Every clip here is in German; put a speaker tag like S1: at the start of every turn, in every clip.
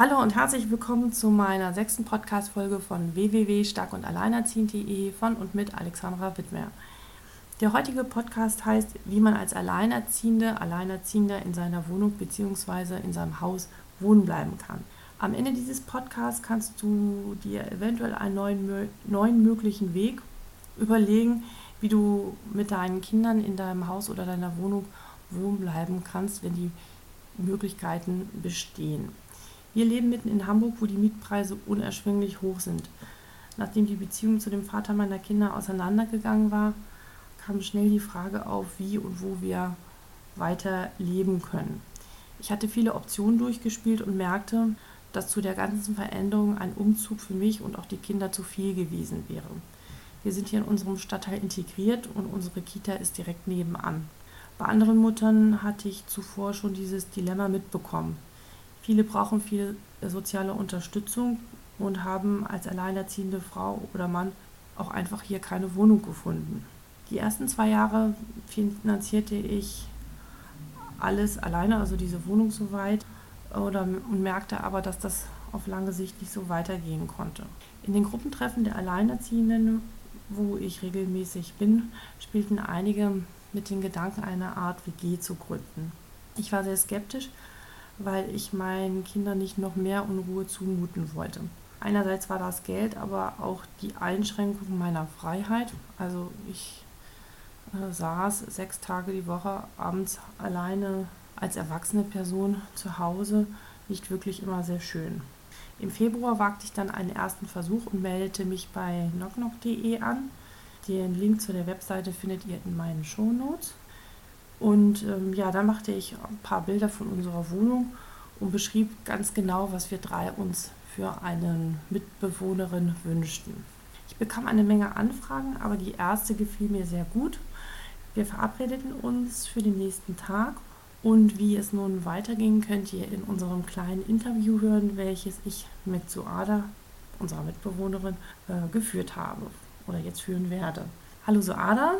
S1: Hallo und herzlich willkommen zu meiner sechsten Podcast-Folge von www.starkundalleinerziehend.de von und mit Alexandra Wittmer. Der heutige Podcast heißt, wie man als Alleinerziehende, Alleinerziehender in seiner Wohnung bzw. in seinem Haus wohnen bleiben kann. Am Ende dieses Podcasts kannst du dir eventuell einen neuen, neuen möglichen Weg überlegen, wie du mit deinen Kindern in deinem Haus oder deiner Wohnung wohnen bleiben kannst, wenn die Möglichkeiten bestehen. Wir leben mitten in Hamburg, wo die Mietpreise unerschwinglich hoch sind. Nachdem die Beziehung zu dem Vater meiner Kinder auseinandergegangen war, kam schnell die Frage auf, wie und wo wir weiter leben können. Ich hatte viele Optionen durchgespielt und merkte, dass zu der ganzen Veränderung ein Umzug für mich und auch die Kinder zu viel gewesen wäre. Wir sind hier in unserem Stadtteil integriert und unsere Kita ist direkt nebenan. Bei anderen Muttern hatte ich zuvor schon dieses Dilemma mitbekommen. Viele brauchen viel soziale Unterstützung und haben als alleinerziehende Frau oder Mann auch einfach hier keine Wohnung gefunden. Die ersten zwei Jahre finanzierte ich alles alleine, also diese Wohnung soweit, oder, und merkte aber, dass das auf lange Sicht nicht so weitergehen konnte. In den Gruppentreffen der Alleinerziehenden, wo ich regelmäßig bin, spielten einige mit den Gedanken, eine Art WG zu gründen. Ich war sehr skeptisch, weil ich meinen Kindern nicht noch mehr Unruhe zumuten wollte. Einerseits war das Geld, aber auch die Einschränkung meiner Freiheit. Also ich äh, saß sechs Tage die Woche abends alleine als erwachsene Person zu Hause, nicht wirklich immer sehr schön. Im Februar wagte ich dann einen ersten Versuch und meldete mich bei knocknock.de an. Den Link zu der Webseite findet ihr in meinen Shownotes. Und ähm, ja, da machte ich ein paar Bilder von unserer Wohnung und beschrieb ganz genau, was wir drei uns für eine Mitbewohnerin wünschten. Ich bekam eine Menge Anfragen, aber die erste gefiel mir sehr gut. Wir verabredeten uns für den nächsten Tag und wie es nun weiterging, könnt ihr in unserem kleinen Interview hören, welches ich mit Suada, unserer Mitbewohnerin, äh, geführt habe oder jetzt führen werde. Hallo Suada.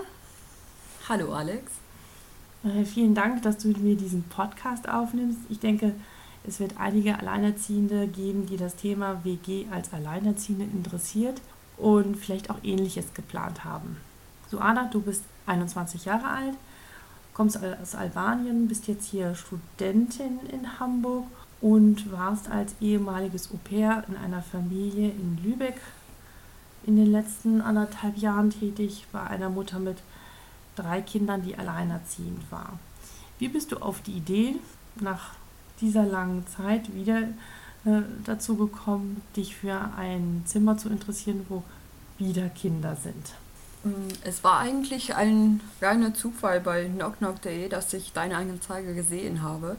S2: Hallo Alex.
S1: Äh, vielen Dank, dass du mit mir diesen Podcast aufnimmst. Ich denke, es wird einige Alleinerziehende geben, die das Thema WG als Alleinerziehende interessiert und vielleicht auch ähnliches geplant haben. Suana, du bist 21 Jahre alt, kommst aus Albanien, bist jetzt hier Studentin in Hamburg und warst als ehemaliges Au-pair in einer Familie in Lübeck in den letzten anderthalb Jahren tätig, bei einer Mutter mit drei Kindern, die alleinerziehend war. Wie bist du auf die Idee, nach dieser langen Zeit wieder äh, dazu gekommen, dich für ein Zimmer zu interessieren, wo wieder Kinder sind?
S2: Mm, es war eigentlich ein reiner Zufall bei knockknock.de, dass ich deine Anzeige gesehen habe.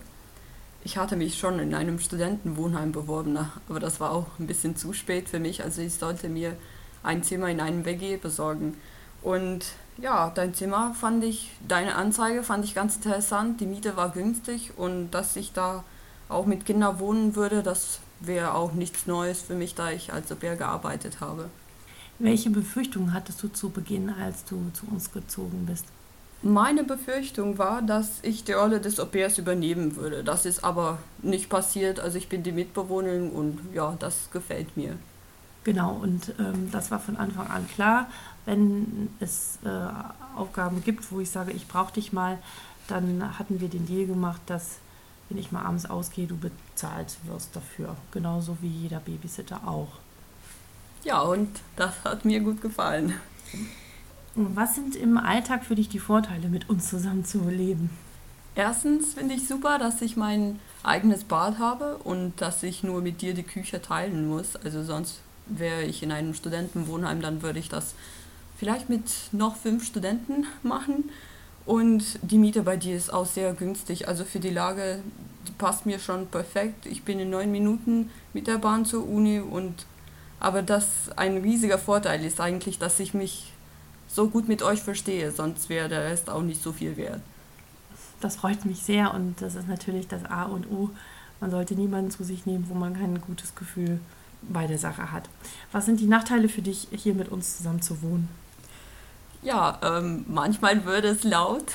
S2: Ich hatte mich schon in einem Studentenwohnheim beworben, aber das war auch ein bisschen zu spät für mich. Also ich sollte mir ein Zimmer in einem WG besorgen. Und ja, dein Zimmer fand ich, deine Anzeige fand ich ganz interessant. Die Miete war günstig und dass ich da auch mit Kindern wohnen würde, das wäre auch nichts Neues für mich, da ich als Au-pair gearbeitet habe.
S1: Welche Befürchtungen hattest du zu Beginn, als du zu uns gezogen bist?
S2: Meine Befürchtung war, dass ich die Rolle des Au-pairs übernehmen würde. Das ist aber nicht passiert. Also ich bin die Mitbewohnerin und ja, das gefällt mir.
S1: Genau, und ähm, das war von Anfang an klar. Wenn es äh, Aufgaben gibt, wo ich sage, ich brauche dich mal, dann hatten wir den Deal gemacht, dass wenn ich mal abends ausgehe, du bezahlt wirst dafür. Genauso wie jeder Babysitter auch.
S2: Ja, und das hat mir gut gefallen.
S1: Was sind im Alltag für dich die Vorteile, mit uns zusammen zu leben?
S2: Erstens finde ich super, dass ich mein eigenes Bad habe und dass ich nur mit dir die Küche teilen muss. Also sonst wäre ich in einem Studentenwohnheim, dann würde ich das vielleicht mit noch fünf Studenten machen. Und die Miete bei dir ist auch sehr günstig. Also für die Lage, die passt mir schon perfekt. Ich bin in neun Minuten mit der Bahn zur Uni und aber das ein riesiger Vorteil ist eigentlich, dass ich mich so gut mit euch verstehe, sonst wäre der Rest auch nicht so viel wert.
S1: Das freut mich sehr und das ist natürlich das A und O. Man sollte niemanden zu sich nehmen, wo man kein gutes Gefühl bei der Sache hat. Was sind die Nachteile für dich, hier mit uns zusammen zu wohnen?
S2: Ja, ähm, manchmal wird es laut.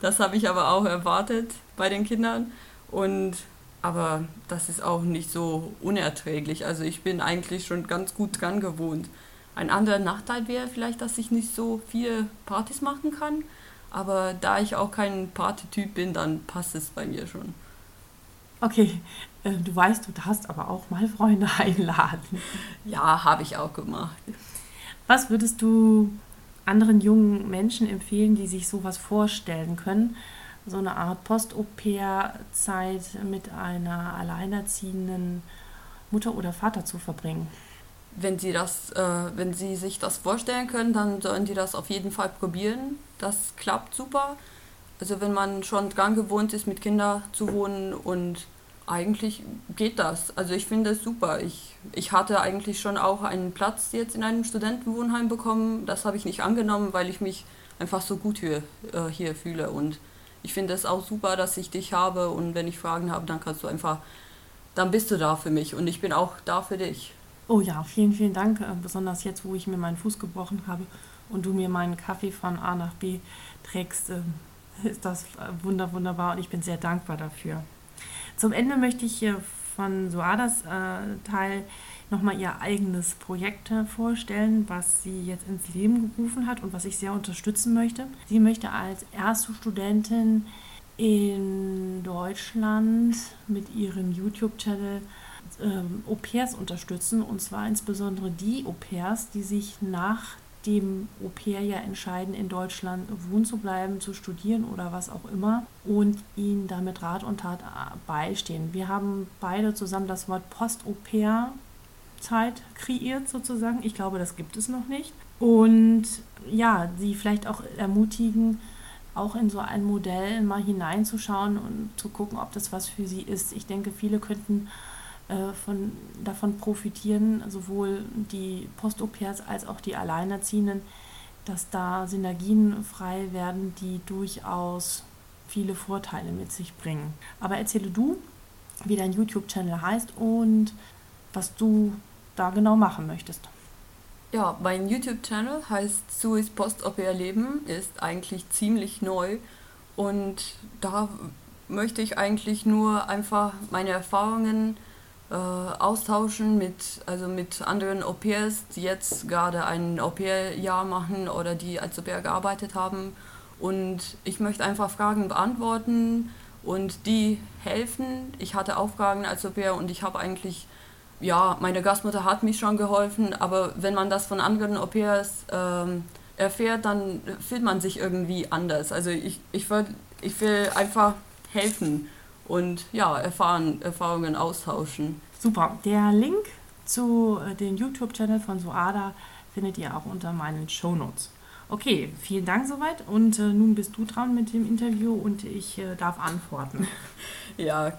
S2: Das habe ich aber auch erwartet bei den Kindern. Und aber das ist auch nicht so unerträglich. Also ich bin eigentlich schon ganz gut dran gewohnt. Ein anderer Nachteil wäre vielleicht, dass ich nicht so viele Partys machen kann. Aber da ich auch kein Partytyp bin, dann passt es bei mir schon.
S1: Okay, äh, du weißt, du darfst aber auch mal Freunde einladen.
S2: Ja, habe ich auch gemacht.
S1: Was würdest du anderen jungen Menschen empfehlen, die sich sowas vorstellen können? So eine Art Post-Au-pair-Zeit mit einer alleinerziehenden Mutter oder Vater zu verbringen?
S2: Wenn sie, das, äh, wenn sie sich das vorstellen können, dann sollen die das auf jeden Fall probieren. Das klappt super. Also wenn man schon dran gewohnt ist, mit Kindern zu wohnen und eigentlich geht das. Also ich finde es super. Ich, ich hatte eigentlich schon auch einen Platz jetzt in einem Studentenwohnheim bekommen. Das habe ich nicht angenommen, weil ich mich einfach so gut hier, äh, hier fühle. Und ich finde es auch super, dass ich dich habe. Und wenn ich Fragen habe, dann kannst du einfach, dann bist du da für mich. Und ich bin auch da für dich.
S1: Oh ja, vielen, vielen Dank. Äh, besonders jetzt, wo ich mir meinen Fuß gebrochen habe und du mir meinen Kaffee von A nach B trägst, äh, ist das wunder, wunderbar. Und ich bin sehr dankbar dafür. Zum Ende möchte ich hier von Soadas äh, Teil nochmal ihr eigenes Projekt vorstellen, was sie jetzt ins Leben gerufen hat und was ich sehr unterstützen möchte. Sie möchte als erste Studentin in Deutschland mit ihrem YouTube-Channel ähm, Au-pairs unterstützen und zwar insbesondere die Au-pairs, die sich nach dem Au-pair ja entscheiden, in Deutschland wohnen zu bleiben, zu studieren oder was auch immer und ihnen damit Rat und Tat beistehen. Wir haben beide zusammen das Wort Post-Au-pair Zeit kreiert sozusagen. Ich glaube, das gibt es noch nicht. Und ja, sie vielleicht auch ermutigen, auch in so ein Modell mal hineinzuschauen und zu gucken, ob das was für sie ist. Ich denke, viele könnten äh, von, davon profitieren, sowohl die Post-Au-pairs als auch die Alleinerziehenden, dass da Synergien frei werden, die durchaus viele Vorteile mit sich bringen. Aber erzähle du, wie dein YouTube-Channel heißt und was du da genau machen möchtest.
S2: Ja, mein YouTube-Channel heißt Suis Post-Au-pair Leben, ist eigentlich ziemlich neu und da möchte ich eigentlich nur einfach meine Erfahrungen äh, austauschen mit, also mit anderen Au-pairs, die jetzt gerade ein Au-pair-Jahr machen oder die als Au-pair gearbeitet haben. Und ich möchte einfach Fragen beantworten und die helfen. Ich hatte auch Fragen als Au-pair und ich habe eigentlich, ja, meine Gastmutter hat mich schon geholfen, aber wenn man das von anderen Au-pairs ähm, erfährt, dann fühlt man sich irgendwie anders. Also ich, ich, will, ich will einfach helfen und ja, erfahren, Erfahrungen austauschen.
S1: Super. Der Link zu äh, dem YouTube-Channel von Soada findet ihr auch unter meinen Show Notes. Okay, vielen Dank soweit und äh, nun bist du dran mit dem Interview und ich äh, darf antworten.
S2: ja.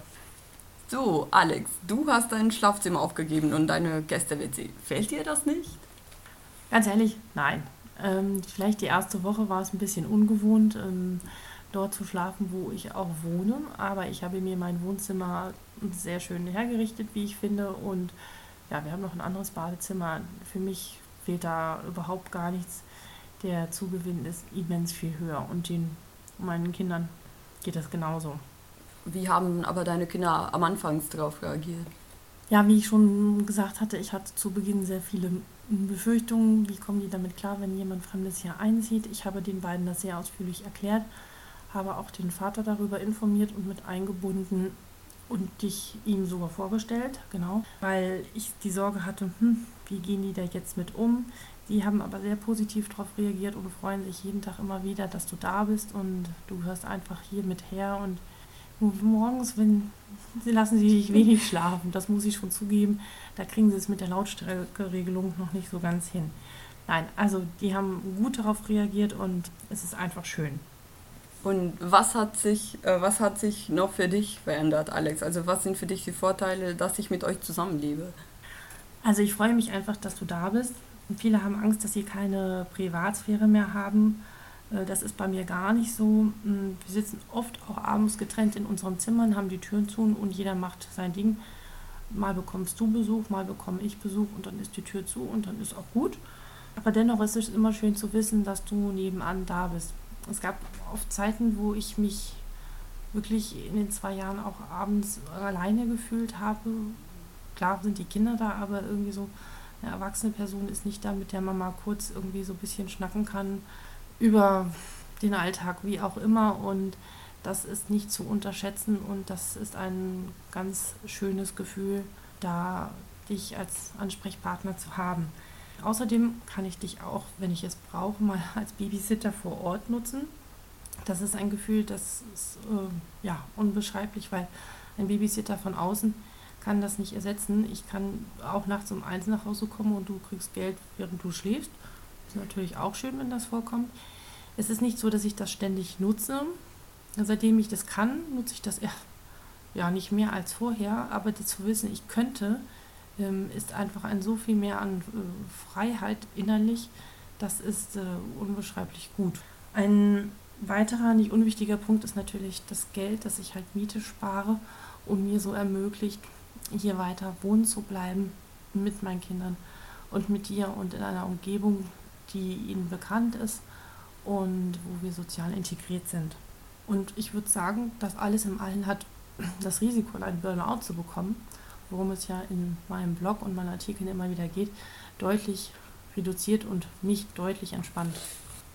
S2: So, Alex, du hast dein Schlafzimmer aufgegeben und deine Gäste-WC. Fällt dir das nicht?
S1: Ganz ehrlich, nein. Ähm, vielleicht die erste Woche war es ein bisschen ungewohnt. Ähm, dort zu schlafen, wo ich auch wohne. Aber ich habe mir mein Wohnzimmer sehr schön hergerichtet, wie ich finde. Und ja, wir haben noch ein anderes Badezimmer. Für mich fehlt da überhaupt gar nichts. Der Zugewinn ist immens viel höher. Und den meinen Kindern geht das genauso.
S2: Wie haben aber deine Kinder am Anfang darauf reagiert?
S1: Ja, wie ich schon gesagt hatte, ich hatte zu Beginn sehr viele Befürchtungen. Wie kommen die damit klar, wenn jemand Fremdes hier einzieht? Ich habe den beiden das sehr ausführlich erklärt habe auch den Vater darüber informiert und mit eingebunden und dich ihm sogar vorgestellt, genau, weil ich die Sorge hatte, hm, wie gehen die da jetzt mit um? Die haben aber sehr positiv darauf reagiert und freuen sich jeden Tag immer wieder, dass du da bist und du hörst einfach hier mit her und morgens, wenn sie lassen sie sich wenig schlafen, das muss ich schon zugeben, da kriegen sie es mit der Lautstärkeregelung noch nicht so ganz hin. Nein, also die haben gut darauf reagiert und es ist einfach schön.
S2: Und was hat sich, äh, was hat sich noch für dich verändert, Alex? Also was sind für dich die Vorteile, dass ich mit euch zusammenlebe?
S1: Also ich freue mich einfach, dass du da bist. Und viele haben Angst, dass sie keine Privatsphäre mehr haben. Äh, das ist bei mir gar nicht so. Mm, wir sitzen oft auch abends getrennt in unseren Zimmern, haben die Türen zu und jeder macht sein Ding. Mal bekommst du Besuch, mal bekomme ich Besuch und dann ist die Tür zu und dann ist auch gut. Aber dennoch ist es immer schön zu wissen, dass du nebenan da bist. Es gab oft Zeiten, wo ich mich wirklich in den zwei Jahren auch abends alleine gefühlt habe. Klar sind die Kinder da, aber irgendwie so eine erwachsene Person ist nicht da, mit der man mal kurz irgendwie so ein bisschen schnacken kann über den Alltag, wie auch immer. Und das ist nicht zu unterschätzen und das ist ein ganz schönes Gefühl, da dich als Ansprechpartner zu haben. Außerdem kann ich dich auch, wenn ich es brauche, mal als Babysitter vor Ort nutzen. Das ist ein Gefühl, das ist äh, ja unbeschreiblich, weil ein Babysitter von außen kann das nicht ersetzen. Ich kann auch nachts um eins nach Hause kommen und du kriegst Geld, während du schläfst. Ist natürlich auch schön, wenn das vorkommt. Es ist nicht so, dass ich das ständig nutze. Seitdem ich das kann, nutze ich das ja, ja nicht mehr als vorher, aber zu wissen, ich könnte, ähm, ist einfach ein so viel mehr an äh, Freiheit innerlich, das ist äh, unbeschreiblich gut. Ein weiterer, nicht unwichtiger Punkt ist natürlich das Geld, das ich halt Miete spare und mir so ermöglicht, hier weiter wohnen zu bleiben mit meinen Kindern und mit dir und in einer Umgebung, die ihnen bekannt ist und wo wir sozial integriert sind. Und ich würde sagen, das alles im Allen hat das Risiko, einen Burnout zu bekommen, worum es ja in meinem Blog und meinen Artikeln immer wieder geht, deutlich reduziert und mich deutlich entspannt.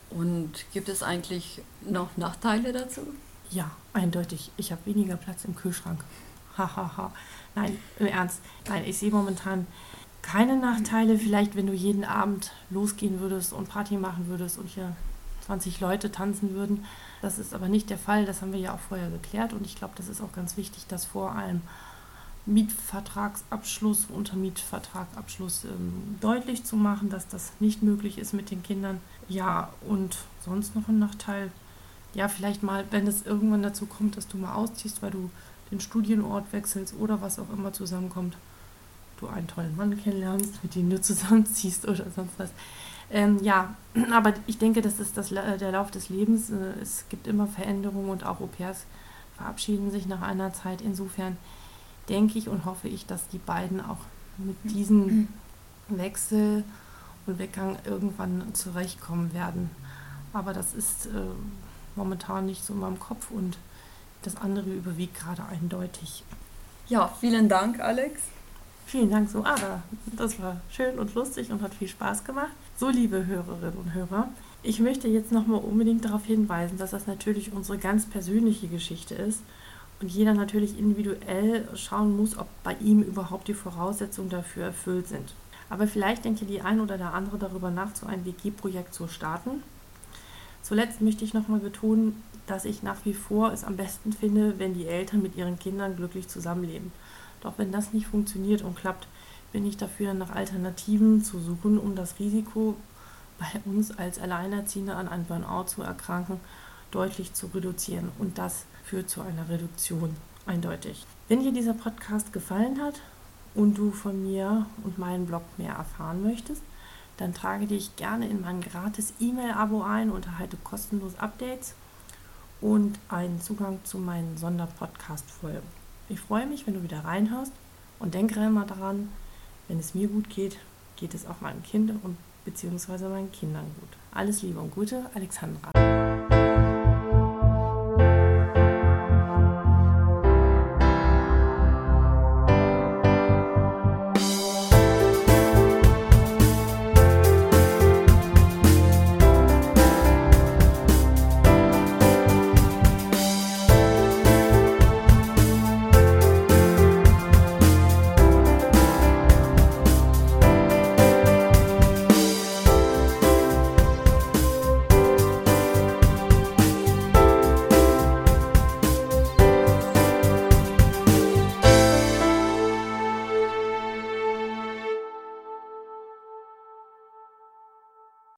S2: Und gibt es eigentlich noch Nachteile dazu?
S1: Ja, eindeutig. Ich habe weniger Platz im Kühlschrank. Hahaha. Nein, im Ernst. Nein, ich sehe momentan keine Nachteile. Vielleicht, wenn du jeden Abend losgehen würdest und Party machen würdest und hier 20 Leute tanzen würden. Das ist aber nicht der Fall. Das haben wir ja auch vorher geklärt. Und ich glaube, das ist auch ganz wichtig, dass vor allem Mietvertragsabschluss, Untermietvertragabschluss ähm, deutlich zu machen, dass das nicht möglich ist mit den Kindern. Ja, und sonst noch ein Nachteil. Ja, vielleicht mal, wenn es irgendwann dazu kommt, dass du mal ausziehst, weil du den Studienort wechselst oder was auch immer zusammenkommt, du einen tollen Mann kennenlernst, mit dem du zusammenziehst oder sonst was. Ähm, ja, aber ich denke, das ist das, der Lauf des Lebens. Äh, es gibt immer Veränderungen und auch Au-pairs verabschieden sich nach einer Zeit. Insofern denke ich und hoffe ich, dass die beiden auch mit diesem Wechsel und Weggang irgendwann zurechtkommen werden. Aber das ist äh, momentan nicht so in meinem Kopf und das andere überwiegt gerade eindeutig.
S2: Ja, vielen Dank, Alex.
S1: Vielen Dank, so, aber das war schön und lustig und hat viel Spaß gemacht. So, liebe Hörerinnen und Hörer, ich möchte jetzt nochmal unbedingt darauf hinweisen, dass das natürlich unsere ganz persönliche Geschichte ist und jeder natürlich individuell schauen muss, ob bei ihm überhaupt die Voraussetzungen dafür erfüllt sind. Aber vielleicht denkt ja die ein oder der andere darüber nach, so ein WG-Projekt zu starten. Zuletzt möchte ich nochmal betonen, dass ich nach wie vor es am besten finde, wenn die Eltern mit ihren Kindern glücklich zusammenleben. Doch wenn das nicht funktioniert und klappt, bin ich dafür nach Alternativen zu suchen, um das Risiko bei uns als Alleinerziehende an einem Burnout zu erkranken deutlich zu reduzieren. Und das führt zu einer Reduktion, eindeutig. Wenn dir dieser Podcast gefallen hat und du von mir und meinem Blog mehr erfahren möchtest, dann trage dich gerne in mein gratis E-Mail-Abo ein und erhalte kostenlos Updates und einen Zugang zu meinen Sonderpodcast-Folgen. Ich freue mich, wenn du wieder reinhörst und denke immer daran, wenn es mir gut geht, geht es auch meinem Kind und beziehungsweise meinen Kindern gut. Alles Liebe und Gute, Alexandra.